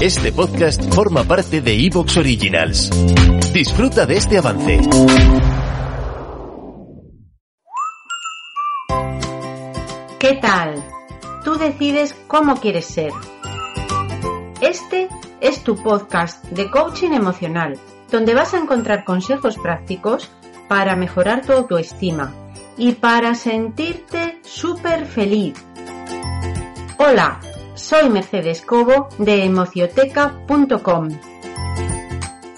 este podcast forma parte de Evox Originals. Disfruta de este avance. ¿Qué tal? Tú decides cómo quieres ser. Este es tu podcast de coaching emocional, donde vas a encontrar consejos prácticos para mejorar tu autoestima y para sentirte súper feliz Hola, soy Mercedes Cobo de emocioteca.com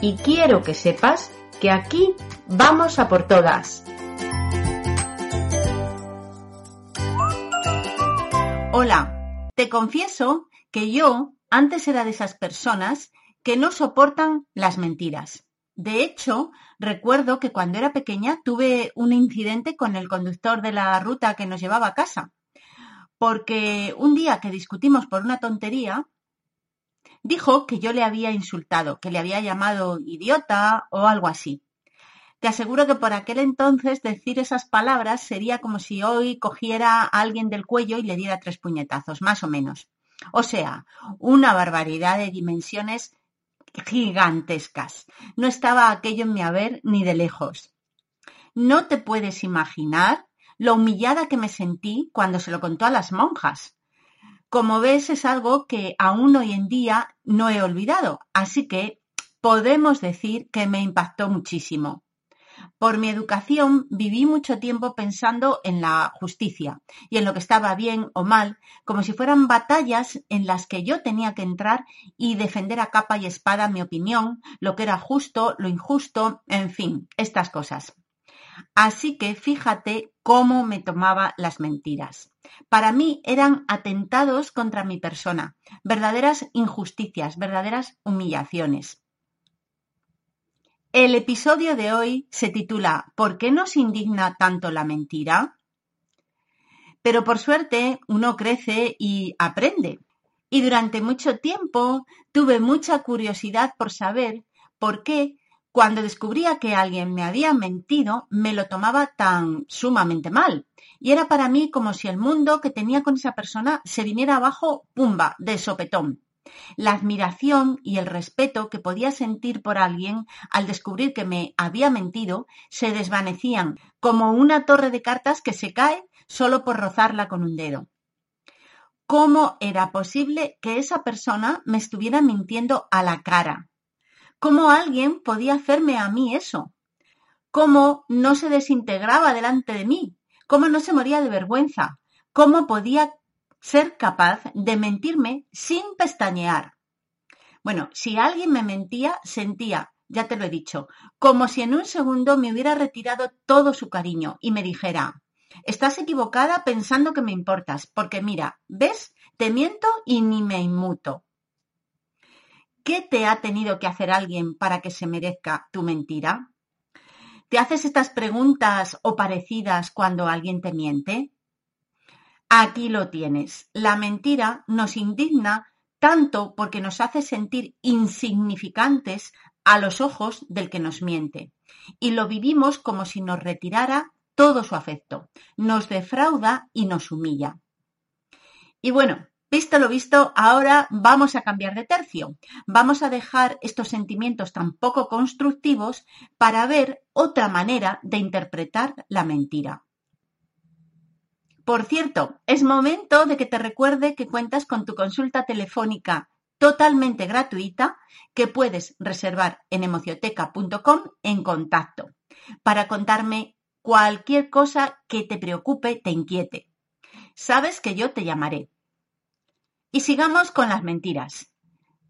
y quiero que sepas que aquí vamos a por todas. Hola, te confieso que yo antes era de esas personas que no soportan las mentiras. De hecho, recuerdo que cuando era pequeña tuve un incidente con el conductor de la ruta que nos llevaba a casa porque un día que discutimos por una tontería, dijo que yo le había insultado, que le había llamado idiota o algo así. Te aseguro que por aquel entonces decir esas palabras sería como si hoy cogiera a alguien del cuello y le diera tres puñetazos, más o menos. O sea, una barbaridad de dimensiones gigantescas. No estaba aquello en mi haber ni de lejos. No te puedes imaginar lo humillada que me sentí cuando se lo contó a las monjas. Como ves, es algo que aún hoy en día no he olvidado, así que podemos decir que me impactó muchísimo. Por mi educación viví mucho tiempo pensando en la justicia y en lo que estaba bien o mal, como si fueran batallas en las que yo tenía que entrar y defender a capa y espada mi opinión, lo que era justo, lo injusto, en fin, estas cosas. Así que fíjate cómo me tomaba las mentiras. Para mí eran atentados contra mi persona, verdaderas injusticias, verdaderas humillaciones. El episodio de hoy se titula ¿Por qué nos indigna tanto la mentira? Pero por suerte uno crece y aprende. Y durante mucho tiempo tuve mucha curiosidad por saber por qué cuando descubría que alguien me había mentido, me lo tomaba tan sumamente mal. Y era para mí como si el mundo que tenía con esa persona se viniera abajo, pumba, de sopetón. La admiración y el respeto que podía sentir por alguien al descubrir que me había mentido se desvanecían como una torre de cartas que se cae solo por rozarla con un dedo. ¿Cómo era posible que esa persona me estuviera mintiendo a la cara? ¿Cómo alguien podía hacerme a mí eso? ¿Cómo no se desintegraba delante de mí? ¿Cómo no se moría de vergüenza? ¿Cómo podía ser capaz de mentirme sin pestañear? Bueno, si alguien me mentía, sentía, ya te lo he dicho, como si en un segundo me hubiera retirado todo su cariño y me dijera, estás equivocada pensando que me importas, porque mira, ves, te miento y ni me inmuto. ¿Qué te ha tenido que hacer alguien para que se merezca tu mentira? ¿Te haces estas preguntas o parecidas cuando alguien te miente? Aquí lo tienes. La mentira nos indigna tanto porque nos hace sentir insignificantes a los ojos del que nos miente. Y lo vivimos como si nos retirara todo su afecto, nos defrauda y nos humilla. Y bueno, Visto lo visto, ahora vamos a cambiar de tercio. Vamos a dejar estos sentimientos tan poco constructivos para ver otra manera de interpretar la mentira. Por cierto, es momento de que te recuerde que cuentas con tu consulta telefónica totalmente gratuita que puedes reservar en emocioteca.com en contacto para contarme cualquier cosa que te preocupe, te inquiete. Sabes que yo te llamaré y sigamos con las mentiras.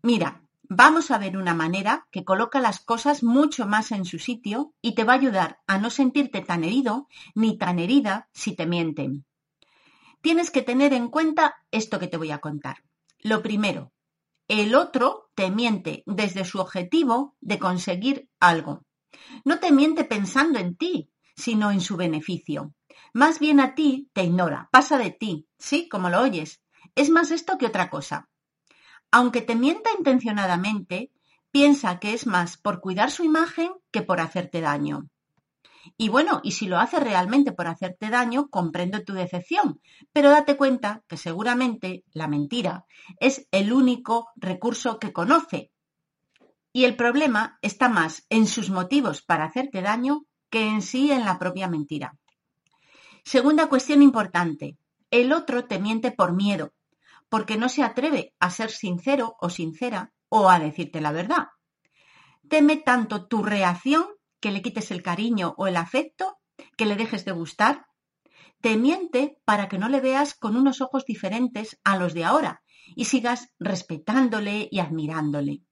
Mira, vamos a ver una manera que coloca las cosas mucho más en su sitio y te va a ayudar a no sentirte tan herido ni tan herida si te mienten. tienes que tener en cuenta esto que te voy a contar. Lo primero, el otro te miente desde su objetivo de conseguir algo. No te miente pensando en ti, sino en su beneficio. Más bien a ti te ignora, pasa de ti, ¿sí? Como lo oyes. Es más esto que otra cosa. Aunque te mienta intencionadamente, piensa que es más por cuidar su imagen que por hacerte daño. Y bueno, y si lo hace realmente por hacerte daño, comprendo tu decepción, pero date cuenta que seguramente la mentira es el único recurso que conoce. Y el problema está más en sus motivos para hacerte daño que en sí en la propia mentira. Segunda cuestión importante. El otro te miente por miedo, porque no se atreve a ser sincero o sincera o a decirte la verdad. Teme tanto tu reacción que le quites el cariño o el afecto, que le dejes de gustar. Te miente para que no le veas con unos ojos diferentes a los de ahora y sigas respetándole y admirándole.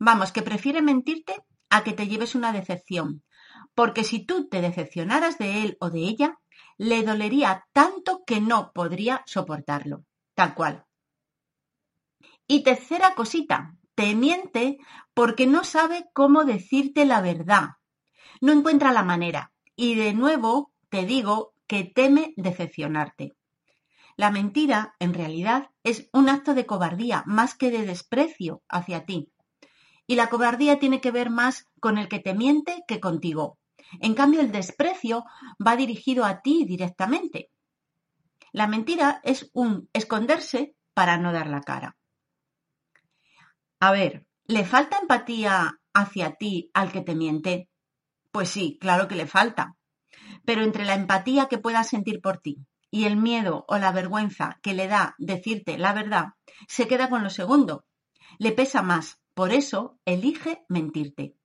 Vamos, que prefiere mentirte a que te lleves una decepción, porque si tú te decepcionaras de él o de ella, le dolería tanto que no podría soportarlo, cual. Y tercera cosita, te miente porque no sabe cómo decirte la verdad, no encuentra la manera y de nuevo te digo que teme decepcionarte. La mentira, en realidad, es un acto de cobardía más que de desprecio hacia ti. Y la cobardía tiene que ver más con el que te miente que contigo. En cambio, el desprecio va dirigido a ti directamente. La mentira es un esconderse para no dar la cara. A ver, ¿le falta empatía hacia ti al que te miente? Pues sí, claro que le falta. Pero entre la empatía que pueda sentir por ti y el miedo o la vergüenza que le da decirte la verdad, se queda con lo segundo. Le pesa más, por eso elige mentirte.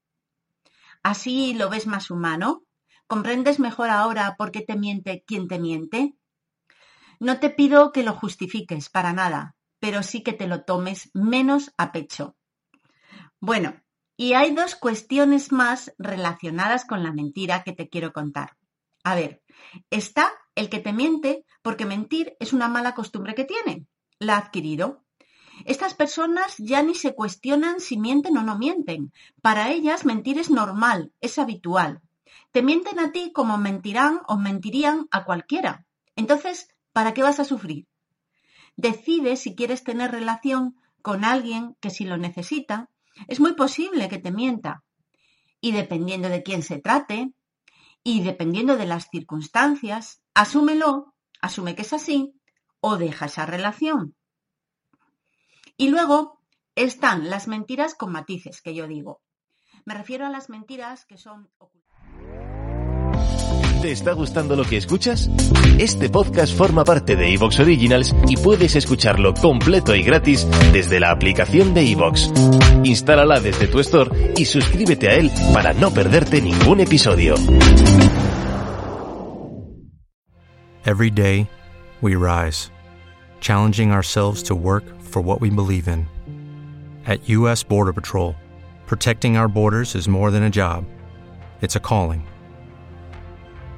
¿Así lo ves más humano? ¿Comprendes mejor ahora por qué te miente quien te miente? No te pido que lo justifiques para nada, pero sí que te lo tomes menos a pecho. Bueno, y hay dos cuestiones más relacionadas con la mentira que te quiero contar. A ver, está el que te miente porque mentir es una mala costumbre que tiene. La ha adquirido. Estas personas ya ni se cuestionan si mienten o no mienten. Para ellas mentir es normal, es habitual. Te mienten a ti como mentirán o mentirían a cualquiera. Entonces, ¿para qué vas a sufrir? Decide si quieres tener relación con alguien que si lo necesita, es muy posible que te mienta. Y dependiendo de quién se trate y dependiendo de las circunstancias, asúmelo, asume que es así o deja esa relación. Y luego están las mentiras con matices, que yo digo. Me refiero a las mentiras que son ¿Te está gustando lo que escuchas? Este podcast forma parte de Evox Originals y puedes escucharlo completo y gratis desde la aplicación de Evox. Instálala desde tu store y suscríbete a él para no perderte ningún episodio. Every day, we rise, challenging ourselves to work for what we believe in. At U.S. Border Patrol, protecting our borders is more than a job, it's a calling.